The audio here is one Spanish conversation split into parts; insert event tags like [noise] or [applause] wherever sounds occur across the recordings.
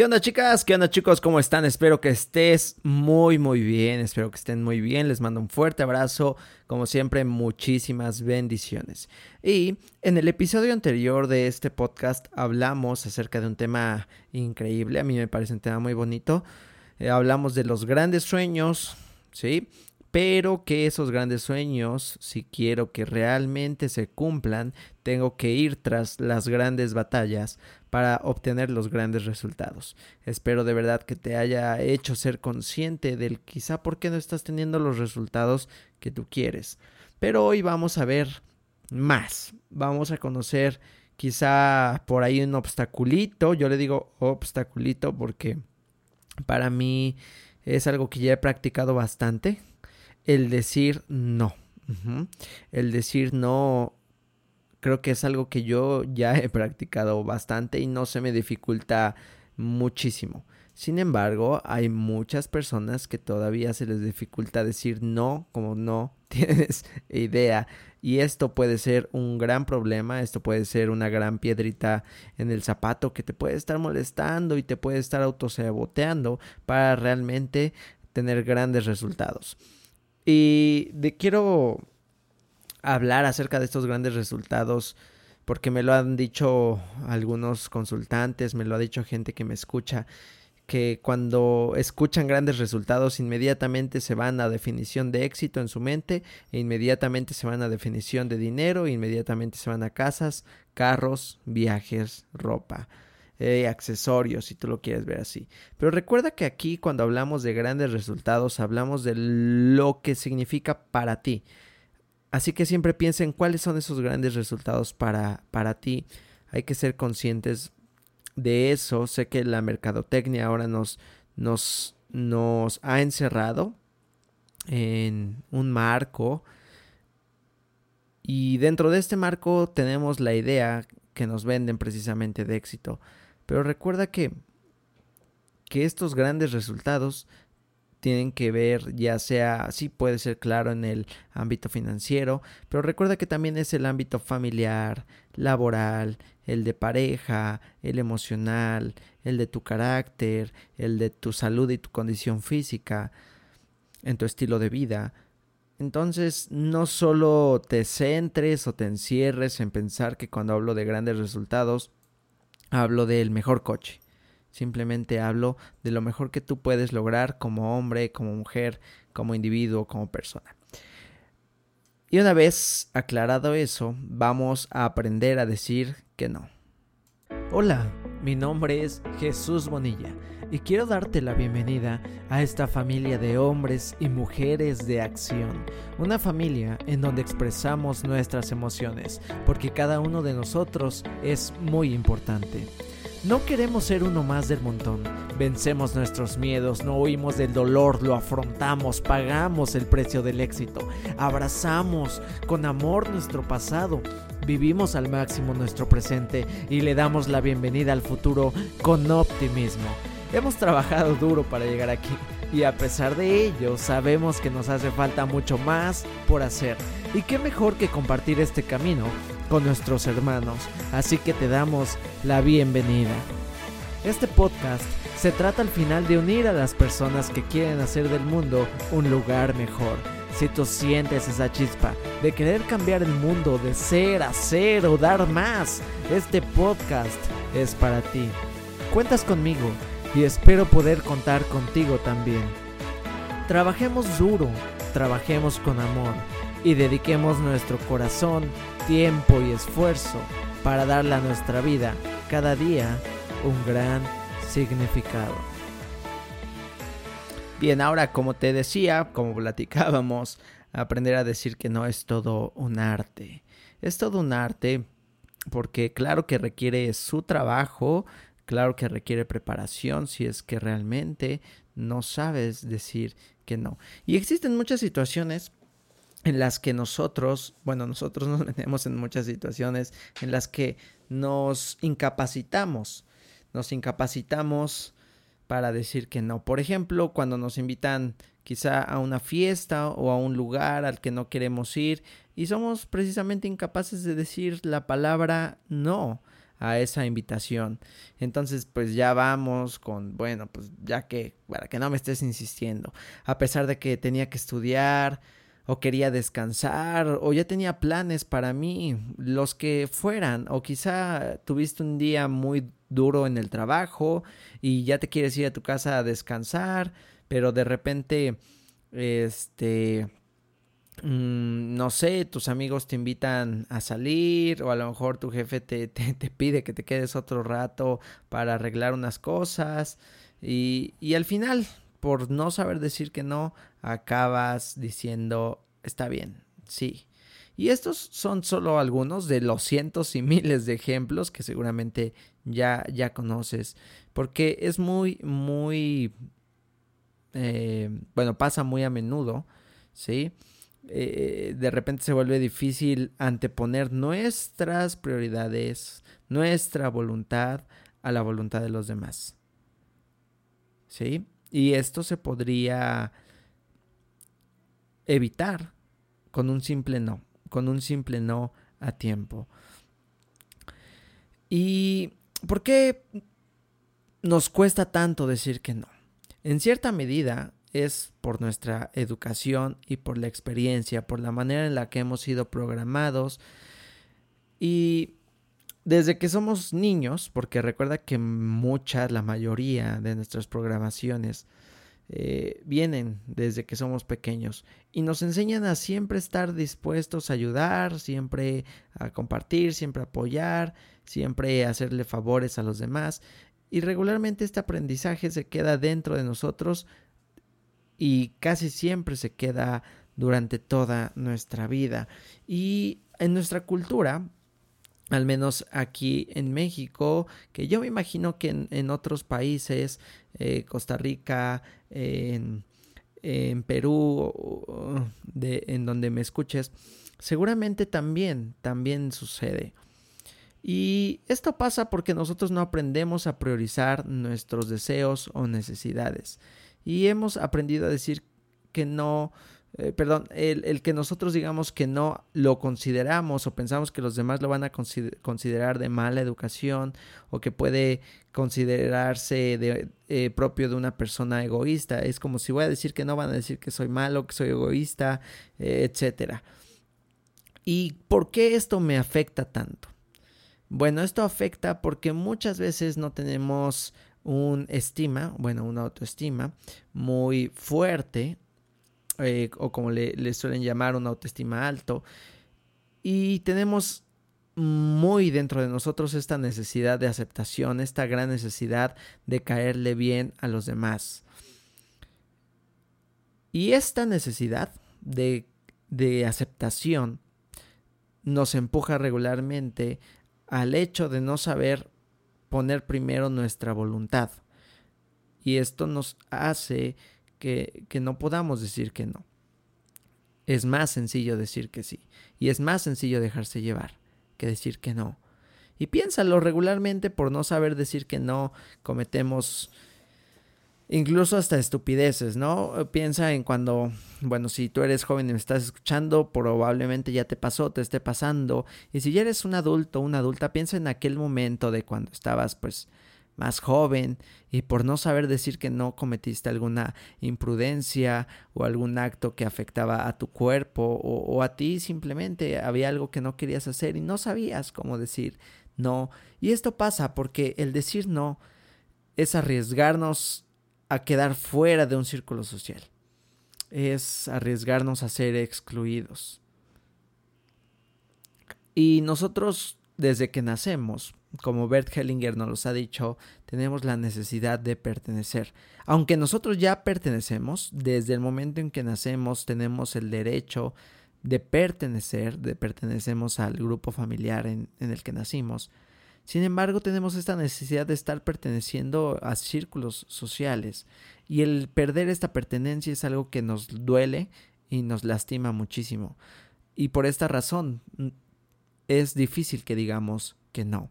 ¿Qué onda chicas? ¿Qué onda chicos? ¿Cómo están? Espero que estés muy muy bien, espero que estén muy bien, les mando un fuerte abrazo, como siempre muchísimas bendiciones. Y en el episodio anterior de este podcast hablamos acerca de un tema increíble, a mí me parece un tema muy bonito, eh, hablamos de los grandes sueños, ¿sí? pero que esos grandes sueños, si quiero que realmente se cumplan, tengo que ir tras las grandes batallas para obtener los grandes resultados. Espero de verdad que te haya hecho ser consciente del quizá por qué no estás teniendo los resultados que tú quieres. Pero hoy vamos a ver más, vamos a conocer quizá por ahí un obstaculito, yo le digo obstaculito porque para mí es algo que ya he practicado bastante, el decir no. El decir no creo que es algo que yo ya he practicado bastante y no se me dificulta muchísimo. Sin embargo, hay muchas personas que todavía se les dificulta decir no como no [laughs] tienes idea. Y esto puede ser un gran problema, esto puede ser una gran piedrita en el zapato que te puede estar molestando y te puede estar autosaboteando para realmente tener grandes resultados. Y de, quiero hablar acerca de estos grandes resultados porque me lo han dicho algunos consultantes, me lo ha dicho gente que me escucha, que cuando escuchan grandes resultados inmediatamente se van a definición de éxito en su mente, e inmediatamente se van a definición de dinero, inmediatamente se van a casas, carros, viajes, ropa. Eh, accesorios, si tú lo quieres ver así. Pero recuerda que aquí cuando hablamos de grandes resultados, hablamos de lo que significa para ti. Así que siempre piensa en cuáles son esos grandes resultados para, para ti. Hay que ser conscientes de eso. Sé que la mercadotecnia ahora nos, nos, nos ha encerrado en un marco. Y dentro de este marco tenemos la idea que nos venden precisamente de éxito. Pero recuerda que, que estos grandes resultados tienen que ver ya sea, sí puede ser claro en el ámbito financiero, pero recuerda que también es el ámbito familiar, laboral, el de pareja, el emocional, el de tu carácter, el de tu salud y tu condición física, en tu estilo de vida. Entonces, no solo te centres o te encierres en pensar que cuando hablo de grandes resultados, hablo del mejor coche. Simplemente hablo de lo mejor que tú puedes lograr como hombre, como mujer, como individuo, como persona. Y una vez aclarado eso, vamos a aprender a decir que no. Hola, mi nombre es Jesús Bonilla y quiero darte la bienvenida a esta familia de hombres y mujeres de acción. Una familia en donde expresamos nuestras emociones, porque cada uno de nosotros es muy importante. No queremos ser uno más del montón. Vencemos nuestros miedos, no huimos del dolor, lo afrontamos, pagamos el precio del éxito, abrazamos con amor nuestro pasado, vivimos al máximo nuestro presente y le damos la bienvenida al futuro con optimismo. Hemos trabajado duro para llegar aquí y a pesar de ello sabemos que nos hace falta mucho más por hacer. Y qué mejor que compartir este camino con nuestros hermanos, así que te damos la bienvenida. Este podcast se trata al final de unir a las personas que quieren hacer del mundo un lugar mejor. Si tú sientes esa chispa de querer cambiar el mundo, de ser, hacer o dar más, este podcast es para ti. Cuentas conmigo y espero poder contar contigo también. Trabajemos duro, trabajemos con amor y dediquemos nuestro corazón, tiempo y esfuerzo para darle a nuestra vida cada día un gran significado. Bien, ahora como te decía, como platicábamos, aprender a decir que no es todo un arte. Es todo un arte porque claro que requiere su trabajo, claro que requiere preparación si es que realmente no sabes decir que no. Y existen muchas situaciones en las que nosotros, bueno, nosotros nos [laughs] metemos en muchas situaciones en las que nos incapacitamos, nos incapacitamos para decir que no. Por ejemplo, cuando nos invitan quizá a una fiesta o a un lugar al que no queremos ir y somos precisamente incapaces de decir la palabra no. a esa invitación. Entonces, pues ya vamos con, bueno, pues ya que, para que no me estés insistiendo, a pesar de que tenía que estudiar, o quería descansar o ya tenía planes para mí, los que fueran, o quizá tuviste un día muy duro en el trabajo y ya te quieres ir a tu casa a descansar, pero de repente, este, mm, no sé, tus amigos te invitan a salir o a lo mejor tu jefe te, [laughs] te, pide que te quedes otro rato para arreglar unas cosas y, y al final por no saber decir que no, acabas diciendo, está bien, sí. Y estos son solo algunos de los cientos y miles de ejemplos que seguramente ya, ya conoces, porque es muy, muy, eh, bueno, pasa muy a menudo, ¿sí? Eh, de repente se vuelve difícil anteponer nuestras prioridades, nuestra voluntad a la voluntad de los demás. ¿Sí? Y esto se podría evitar con un simple no, con un simple no a tiempo. ¿Y por qué nos cuesta tanto decir que no? En cierta medida es por nuestra educación y por la experiencia, por la manera en la que hemos sido programados y desde que somos niños, porque recuerda que muchas, la mayoría de nuestras programaciones eh, vienen desde que somos pequeños y nos enseñan a siempre estar dispuestos a ayudar, siempre a compartir, siempre a apoyar, siempre a hacerle favores a los demás. Y regularmente este aprendizaje se queda dentro de nosotros y casi siempre se queda durante toda nuestra vida. Y en nuestra cultura al menos aquí en México, que yo me imagino que en, otros países, eh, Costa Rica, en, Perú, en donde me escuches, seguramente también, también sucede. Y esto pasa porque nosotros no aprendemos a priorizar nuestros deseos o necesidades. Y hemos aprendido a decir que no eh, perdón, el, que nosotros digamos que no lo consideramos o pensamos que los demás lo van a considerar de mala educación o que puede considerarse de, eh, propio de una persona egoísta. Es como si voy a decir que no van a decir que soy malo, que soy egoísta, eh, etcétera. ¿Y por qué esto me afecta tanto? Bueno, esto afecta porque muchas veces no tenemos un estima, bueno, una autoestima muy fuerte eh, o como le, suelen llamar un autoestima alto. Y tenemos muy dentro de nosotros esta necesidad de aceptación, esta gran necesidad de caerle bien a los demás. Y esta necesidad de, de aceptación nos empuja regularmente al hecho de no saber poner primero nuestra voluntad. Y esto nos hace que, no podamos decir que no. Es más sencillo decir que sí. Y es más sencillo dejarse llevar que decir que no. Y piénsalo regularmente por no saber decir que no, cometemos incluso hasta estupideces, ¿no? Piensa en cuando, bueno, si tú eres joven y me estás escuchando, probablemente ya te pasó, te esté pasando. Y si ya eres un adulto, una adulta, piensa en aquel momento de cuando estabas, pues, más joven y por no saber decir que no cometiste alguna imprudencia o algún acto que afectaba a tu cuerpo o, a ti simplemente había algo que no querías hacer y no sabías cómo decir no. Y esto pasa porque el decir no es arriesgarnos a quedar fuera de un círculo social. Es arriesgarnos a ser excluidos. Y nosotros desde que nacemos como Bert Hellinger nos los ha dicho, tenemos la necesidad de pertenecer. Aunque nosotros ya pertenecemos, desde el momento en que nacemos tenemos el derecho de pertenecer, de pertenecemos al grupo familiar en, el que nacimos. Sin embargo, tenemos esta necesidad de estar perteneciendo a círculos sociales y el perder esta pertenencia es algo que nos duele y nos lastima muchísimo. Y por esta razón es difícil que digamos que no.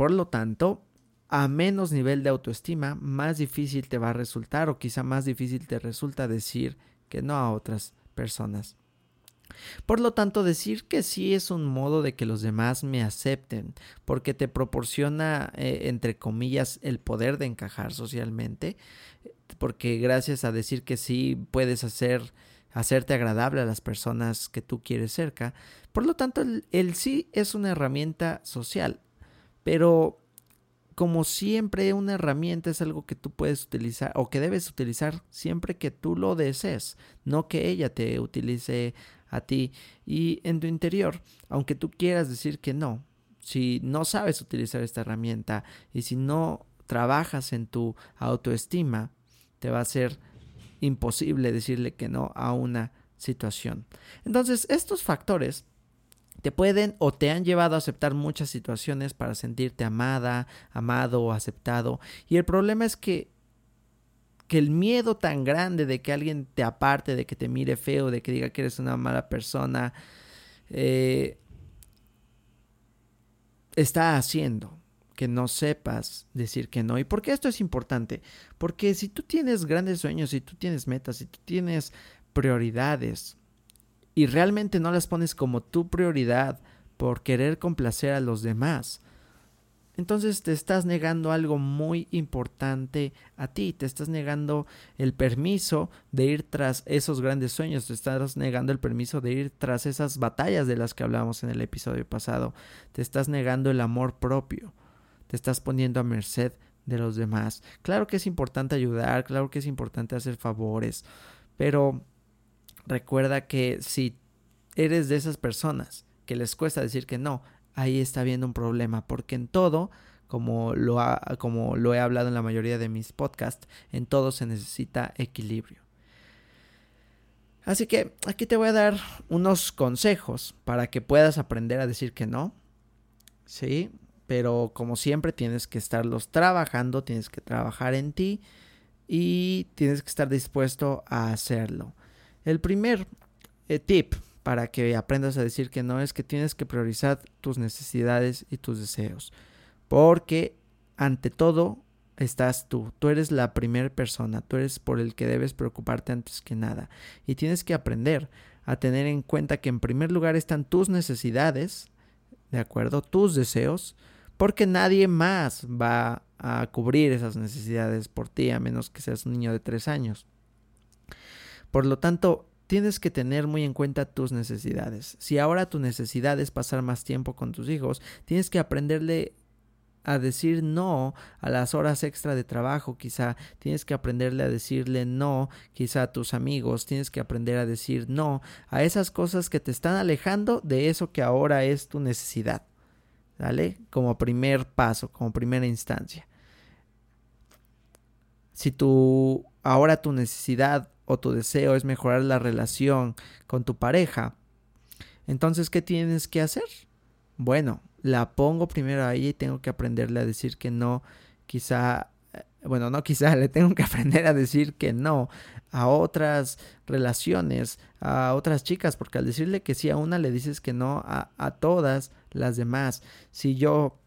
Por lo tanto, a menos nivel de autoestima, más difícil te va a resultar o quizá más difícil te resulta decir que no a otras personas. Por lo tanto, decir que sí es un modo de que los demás me acepten, porque te proporciona, eh, entre comillas, el poder de encajar socialmente, porque gracias a decir que sí puedes hacer hacerte agradable a las personas que tú quieres cerca. Por lo tanto, el sí es una herramienta social, pero como siempre una herramienta es algo que tú puedes utilizar o que debes utilizar siempre que tú lo desees, no que ella te utilice a ti y en tu interior, aunque tú quieras decir que no, si no sabes utilizar esta herramienta y si no trabajas en tu autoestima, te va a ser imposible decirle que no a una situación. Entonces, estos factores te pueden o te han llevado a aceptar muchas situaciones para sentirte amada, amado o aceptado. Y el problema es que que el miedo tan grande de que alguien te aparte, de que te mire feo, de que diga que eres una mala persona, eh, está haciendo que no sepas decir que no. ¿Y por qué esto es importante? Porque si tú tienes grandes sueños, si tú tienes metas, si tú tienes prioridades, y realmente no las pones como tu prioridad por querer complacer a los demás, entonces te estás negando algo muy importante a ti, te estás negando el permiso de ir tras esos grandes sueños, te estás negando el permiso de ir tras esas batallas de las que hablábamos en el episodio pasado, te estás negando el amor propio, te estás poniendo a merced de los demás. Claro que es importante ayudar, claro que es importante hacer favores, pero recuerda que si eres de esas personas que les cuesta decir que no, ahí está habiendo un problema, porque en todo, como lo, he hablado en la mayoría de mis podcasts, en todo se necesita equilibrio. Así que aquí te voy a dar unos consejos para que puedas aprender a decir que no. Sí, pero como siempre tienes que estarlos trabajando, tienes que trabajar en ti y tienes que estar dispuesto a hacerlo. El primer eh, tip para que aprendas a decir que no es que tienes que priorizar tus necesidades y tus deseos. Porque ante todo estás tú. Tú eres la primera persona. Tú eres por el que debes preocuparte antes que nada. Y tienes que aprender a tener en cuenta que en primer lugar están tus necesidades, ¿de acuerdo? Tus deseos. Porque nadie más va a cubrir esas necesidades por ti, a menos que seas un niño de tres años. Por lo tanto, tienes que tener muy en cuenta tus necesidades. Si ahora tu necesidad es pasar más tiempo con tus hijos, tienes que aprenderle a decir no a las horas extra de trabajo, quizá tienes que aprenderle a decirle no, quizá a tus amigos, tienes que aprender a decir no a esas cosas que te están alejando de eso que ahora es tu necesidad. ¿Vale? Como primer paso, como primera instancia. Si tu ahora tu necesidad o tu deseo es mejorar la relación con tu pareja, entonces, ¿qué tienes que hacer? Bueno, la pongo primero ahí y tengo que aprenderle a decir que no, quizá, eh, bueno, no quizá, [laughs] le tengo que aprender a decir que no a otras relaciones, a otras chicas, porque al decirle que sí a una le dices que no a, a todas las demás. Si yo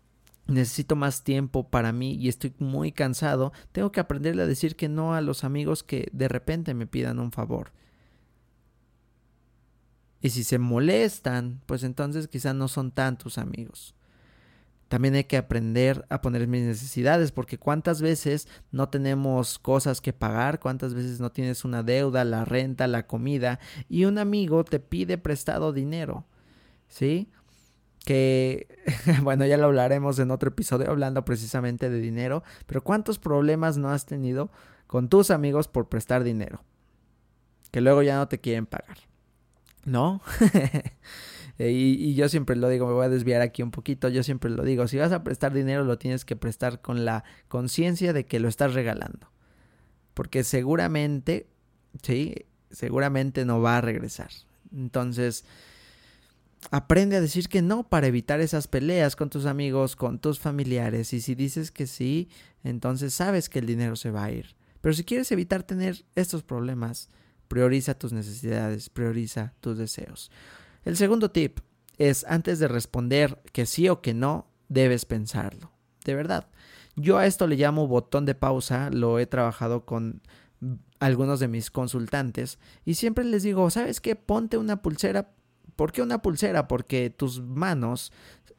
necesito más tiempo para mí y estoy muy cansado, tengo que aprenderle a decir que no a los amigos que de repente me pidan un favor. Y si se molestan, pues entonces quizás no son tantos amigos. También hay que aprender a poner mis necesidades, porque cuántas veces no tenemos cosas que pagar, cuántas veces no tienes una deuda, la renta, la comida, y un amigo te pide prestado dinero. ¿Sí? Que, [laughs] bueno, ya lo hablaremos en otro episodio hablando precisamente de dinero, pero ¿cuántos problemas no has tenido con tus amigos por prestar dinero? Que luego ya no te quieren pagar, ¿no? [laughs] y, y, yo siempre lo digo, me voy a desviar aquí un poquito, yo siempre lo digo, si vas a prestar dinero lo tienes que prestar con la conciencia de que lo estás regalando, porque seguramente, sí, seguramente no va a regresar. Entonces, Aprende a decir que no para evitar esas peleas con tus amigos, con tus familiares. Y si dices que sí, entonces sabes que el dinero se va a ir. Pero si quieres evitar tener estos problemas, prioriza tus necesidades, prioriza tus deseos. El segundo tip es antes de responder que sí o que no, debes pensarlo. De verdad. Yo a esto le llamo botón de pausa, lo he trabajado con algunos de mis consultantes y siempre les digo, ¿sabes qué? Ponte una pulsera. ¿Por qué una pulsera? Porque tus manos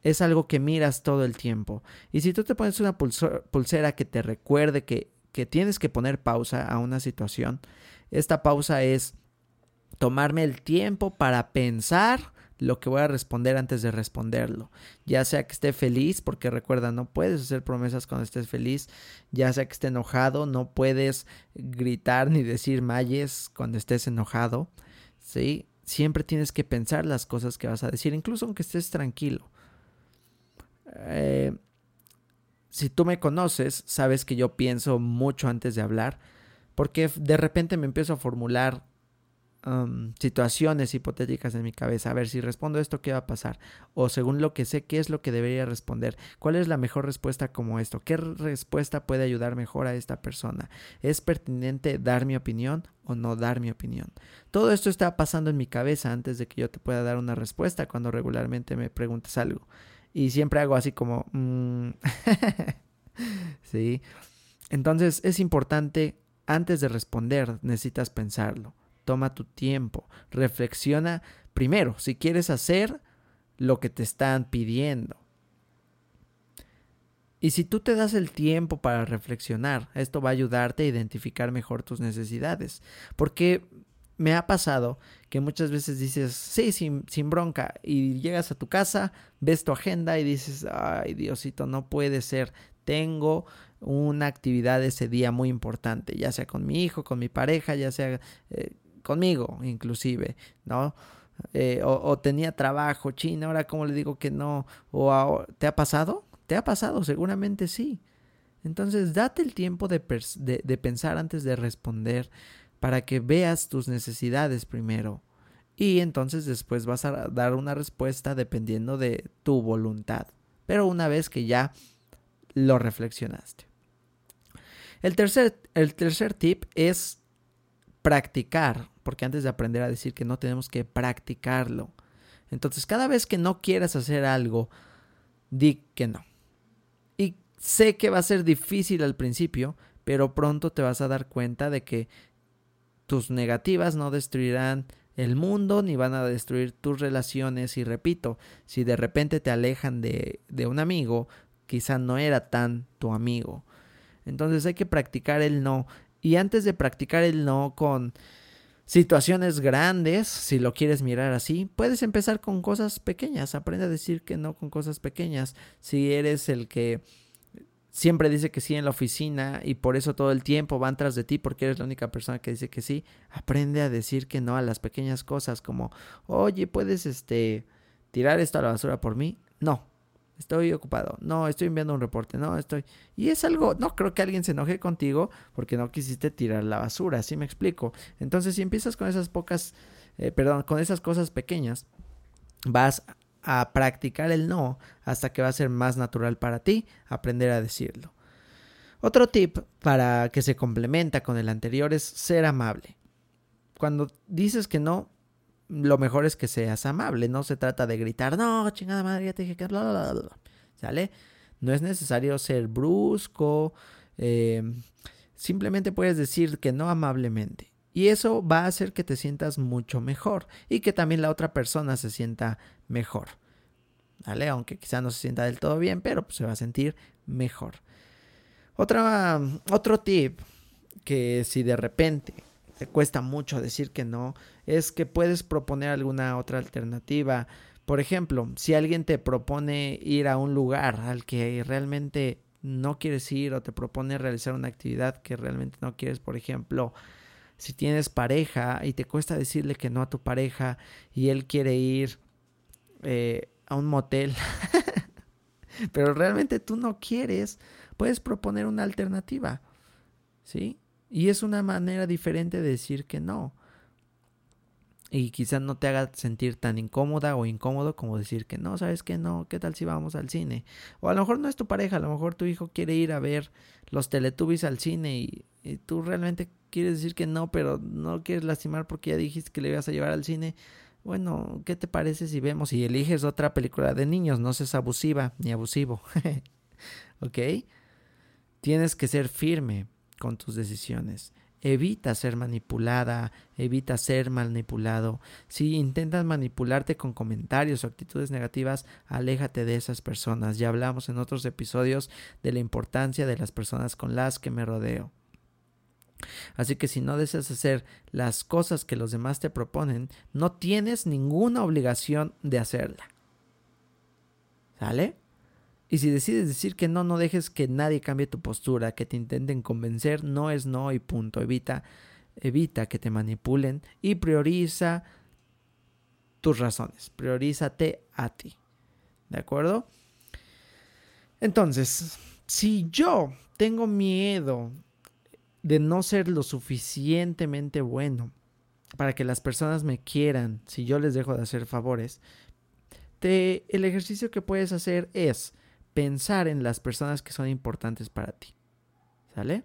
es algo que miras todo el tiempo. Y si tú te pones una pulsera que te recuerde que, que tienes que poner pausa a una situación, esta pausa es tomarme el tiempo para pensar lo que voy a responder antes de responderlo. Ya sea que esté feliz, porque recuerda, no puedes hacer promesas cuando estés feliz. Ya sea que esté enojado, no puedes gritar ni decir mayes cuando estés enojado. ¿Sí? Siempre tienes que pensar las cosas que vas a decir, incluso aunque estés tranquilo. Eh, si tú me conoces, sabes que yo pienso mucho antes de hablar, porque de repente me empiezo a formular situaciones hipotéticas en mi cabeza. A ver, si respondo esto, ¿qué va a pasar? O según lo que sé, ¿qué es lo que debería responder? ¿Cuál es la mejor respuesta como esto? ¿Qué respuesta puede ayudar mejor a esta persona? ¿Es pertinente dar mi opinión o no dar mi opinión? Todo esto está pasando en mi cabeza antes de que yo te pueda dar una respuesta cuando regularmente me preguntes algo. Y siempre hago así como... Mm, [laughs] sí. Entonces es importante, antes de responder, necesitas pensarlo toma tu tiempo, reflexiona primero si quieres hacer lo que te están pidiendo. Y si tú te das el tiempo para reflexionar, esto va a ayudarte a identificar mejor tus necesidades. Porque me ha pasado que muchas veces dices, sí, sin, bronca, y llegas a tu casa, ves tu agenda y dices, ay Diosito, no puede ser, tengo una actividad ese día muy importante, ya sea con mi hijo, con mi pareja, ya sea eh, conmigo inclusive, ¿no? Eh, o, tenía trabajo, China, ahora cómo le digo que no, o ¿te ha pasado? ¿Te ha pasado? Seguramente sí. Entonces, date el tiempo de, de pensar antes de responder para que veas tus necesidades primero. Y entonces después vas a dar una respuesta dependiendo de tu voluntad. Pero una vez que ya lo reflexionaste. El tercer, el tercer tip es practicar porque antes de aprender a decir que no tenemos que practicarlo. Entonces, cada vez que no quieras hacer algo, di que no. Y sé que va a ser difícil al principio, pero pronto te vas a dar cuenta de que tus negativas no destruirán el mundo ni van a destruir tus relaciones. Y repito, si de repente te alejan de, de un amigo, quizá no era tan tu amigo. Entonces hay que practicar el no. Y antes de practicar el no con situaciones grandes, si lo quieres mirar así, puedes empezar con cosas pequeñas. Aprende a decir que no con cosas pequeñas. Si eres el que siempre dice que sí en la oficina y por eso todo el tiempo van tras de ti porque eres la única persona que dice que sí, aprende a decir que no a las pequeñas cosas como, oye, puedes este tirar esto a la basura por mí. No, estoy ocupado, no, estoy enviando un reporte, no, estoy... Y es algo, no creo que alguien se enoje contigo porque no quisiste tirar la basura, así me explico. Entonces, si empiezas con esas pocas, eh, perdón, con esas cosas pequeñas, vas a practicar el no hasta que va a ser más natural para ti aprender a decirlo. Otro tip para que se complementa con el anterior es ser amable. Cuando dices que no, lo mejor es que seas amable. No se trata de gritar, no, chingada madre, ya te dije que. ¿Sale? No es necesario ser brusco. Eh, simplemente puedes decir que no amablemente. Y eso va a hacer que te sientas mucho mejor y que también la otra persona se sienta mejor. ¿Vale? Aunque quizá no se sienta del todo bien, pero pues, se va a sentir mejor. Otra, otro tip que si de repente te cuesta mucho decir que no, es que puedes proponer alguna otra alternativa. Por ejemplo, si alguien te propone ir a un lugar al que realmente no quieres ir o te propone realizar una actividad que realmente no quieres, por ejemplo, si tienes pareja y te cuesta decirle que no a tu pareja y él quiere ir eh, a un motel, [laughs] pero realmente tú no quieres, puedes proponer una alternativa, ¿sí? Y es una manera diferente de decir que no. Y quizás no te haga sentir tan incómoda o incómodo como decir que no, sabes que no, ¿qué tal si vamos al cine? O a lo mejor no es tu pareja, a lo mejor tu hijo quiere ir a ver los Teletubbies al cine y, tú realmente quieres decir que no, pero no quieres lastimar porque ya dijiste que le ibas a llevar al cine. Bueno, ¿qué te parece si vemos y eliges otra película de niños? No seas abusiva ni abusivo. [laughs] ¿Ok? Tienes que ser firme con tus decisiones. evita ser manipulada, evita ser manipulado. Si intentas manipularte con comentarios o actitudes negativas, aléjate de esas personas. Ya hablamos en otros episodios de la importancia de las personas con las que me rodeo. Así que si no deseas hacer las cosas que los demás te proponen, no tienes ninguna obligación de hacerla. ¿Sale? Y si decides decir que no, no dejes que nadie cambie tu postura, que te intenten convencer, no es no y punto. Evita, evita que te manipulen y prioriza tus razones. Priorízate a ti. ¿De acuerdo? Entonces, si yo tengo miedo de no ser lo suficientemente bueno para que las personas me quieran, si yo les dejo de hacer favores, te, el ejercicio que puedes hacer es pensar en las personas que son importantes para ti. ¿Sale?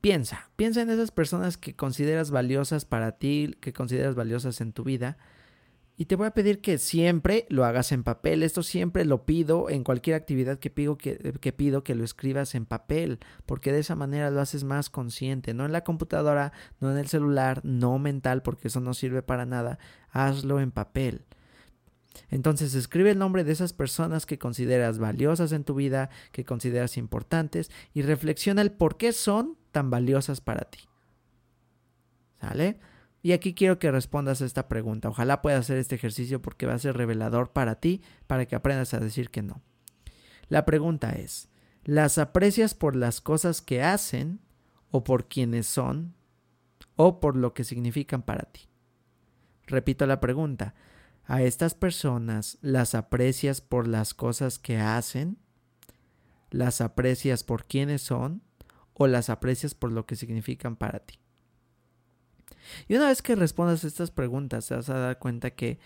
Piensa, piensa en esas personas que consideras valiosas para ti, que consideras valiosas en tu vida. Y te voy a pedir que siempre lo hagas en papel. Esto siempre lo pido en cualquier actividad que pido que, que pido que lo escribas en papel, porque de esa manera lo haces más consciente, no en la computadora, no en el celular, no mental, porque eso no sirve para nada. Hazlo en papel. Entonces escribe el nombre de esas personas que consideras valiosas en tu vida, que consideras importantes y reflexiona el por qué son tan valiosas para ti. ¿Sale? Y aquí quiero que respondas a esta pregunta. Ojalá puedas hacer este ejercicio porque va a ser revelador para ti, para que aprendas a decir que no. La pregunta es, ¿las aprecias por las cosas que hacen o por quienes son o por lo que significan para ti? Repito la pregunta, a estas personas las aprecias por las cosas que hacen, las aprecias por quiénes son o las aprecias por lo que significan para ti. Y una vez que respondas estas preguntas, te vas a dar cuenta que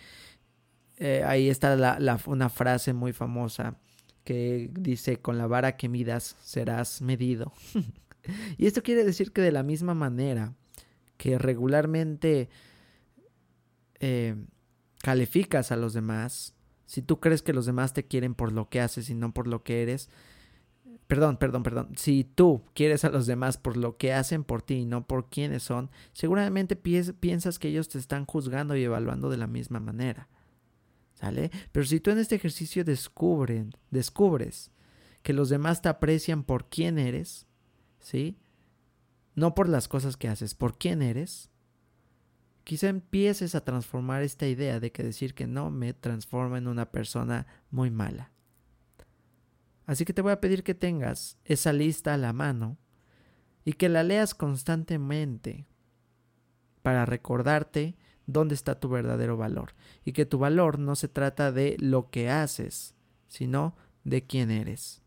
eh, ahí está una frase muy famosa que dice, con la vara que midas serás medido. [laughs] y esto quiere decir que de la misma manera que regularmente eh, calificas a los demás, si tú crees que los demás te quieren por lo que haces y no por lo que eres, perdón, perdón, perdón, si tú quieres a los demás por lo que hacen por ti y no por quiénes son, seguramente piensas que ellos te están juzgando y evaluando de la misma manera. ¿Sale? Pero si tú en este ejercicio descubren, descubres que los demás te aprecian por quién eres, ¿sí? No por las cosas que haces, por quién eres, quizá empieces a transformar esta idea de que decir que no me transforma en una persona muy mala. Así que te voy a pedir que tengas esa lista a la mano y que la leas constantemente para recordarte dónde está tu verdadero valor y que tu valor no se trata de lo que haces, sino de quién eres.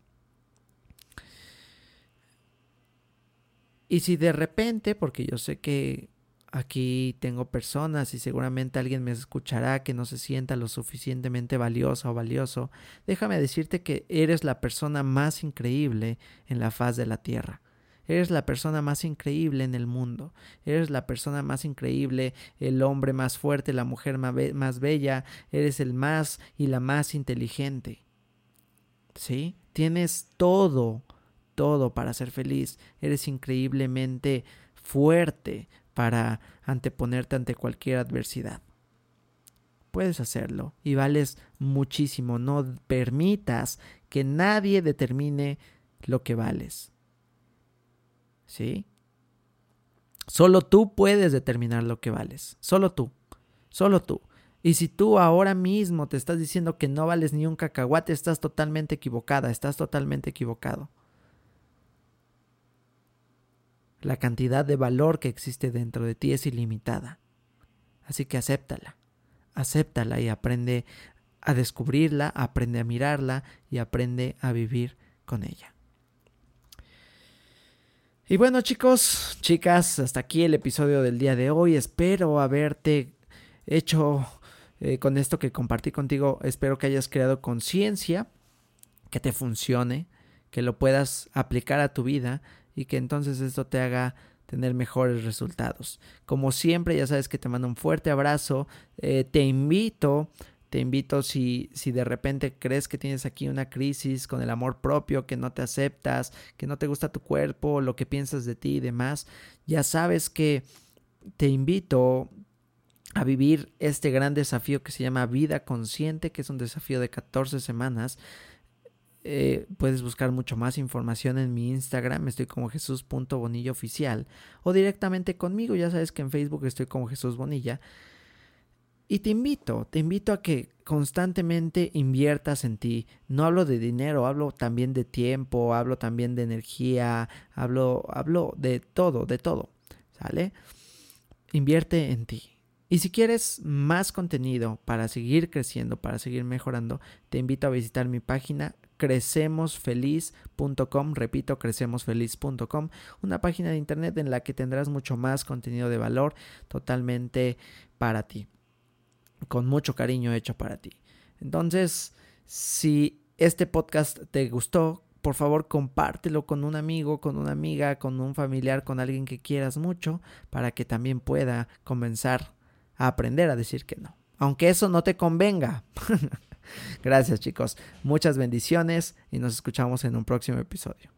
Y si de repente, porque yo sé que aquí tengo personas y seguramente alguien me escuchará que no se sienta lo suficientemente valiosa o valioso, déjame decirte que eres la persona más increíble en la faz de la tierra. Eres la persona más increíble en el mundo. Eres la persona más increíble, el hombre más fuerte, la mujer más bella. Eres el más y la más inteligente. ¿Sí? Tienes todo, todo para ser feliz. Eres increíblemente fuerte, para anteponerte ante cualquier adversidad. Puedes hacerlo y vales muchísimo. No permitas que nadie determine lo que vales. ¿Sí? Solo tú puedes determinar lo que vales. Solo tú. Solo tú. Y si tú ahora mismo te estás diciendo que no vales ni un cacahuate, estás totalmente equivocada, estás totalmente equivocado. La cantidad de valor que existe dentro de ti es ilimitada. Así que acéptala, acéptala y aprende a descubrirla, aprende a mirarla y aprende a vivir con ella. Y bueno chicos, chicas, hasta aquí el episodio del día de hoy. Espero haberte hecho eh, con esto que compartí contigo, espero que hayas creado conciencia, que te funcione, que lo puedas aplicar a tu vida y que entonces esto te haga tener mejores resultados. Como siempre, ya sabes que te mando un fuerte abrazo, eh, te invito Te invito si, si de repente crees que tienes aquí una crisis con el amor propio, que no te aceptas, que no te gusta tu cuerpo, lo que piensas de ti y demás, ya sabes que te invito a vivir este gran desafío que se llama vida consciente, que es un desafío de 14 semanas. Eh, puedes buscar mucho más información en mi Instagram, estoy como Jesús.bonilla oficial, o directamente conmigo, ya sabes que en Facebook estoy como Jesús Bonilla. Y te invito, te invito a que constantemente inviertas en ti. No hablo de dinero, hablo también de tiempo, hablo también de energía, hablo, hablo de todo, de todo. ¿Sale? Invierte en ti. Y si quieres más contenido para seguir creciendo, para seguir mejorando, te invito a visitar mi página crecemosfeliz.com, repito, crecemosfeliz.com, una página de internet en la que tendrás mucho más contenido de valor totalmente para ti con mucho cariño hecho para ti. Entonces, si este podcast te gustó, por favor compártelo con un amigo, con una amiga, con un familiar, con alguien que quieras mucho, para que también pueda comenzar a aprender a decir que no. Aunque eso no te convenga. [laughs] Gracias chicos, muchas bendiciones y nos escuchamos en un próximo episodio.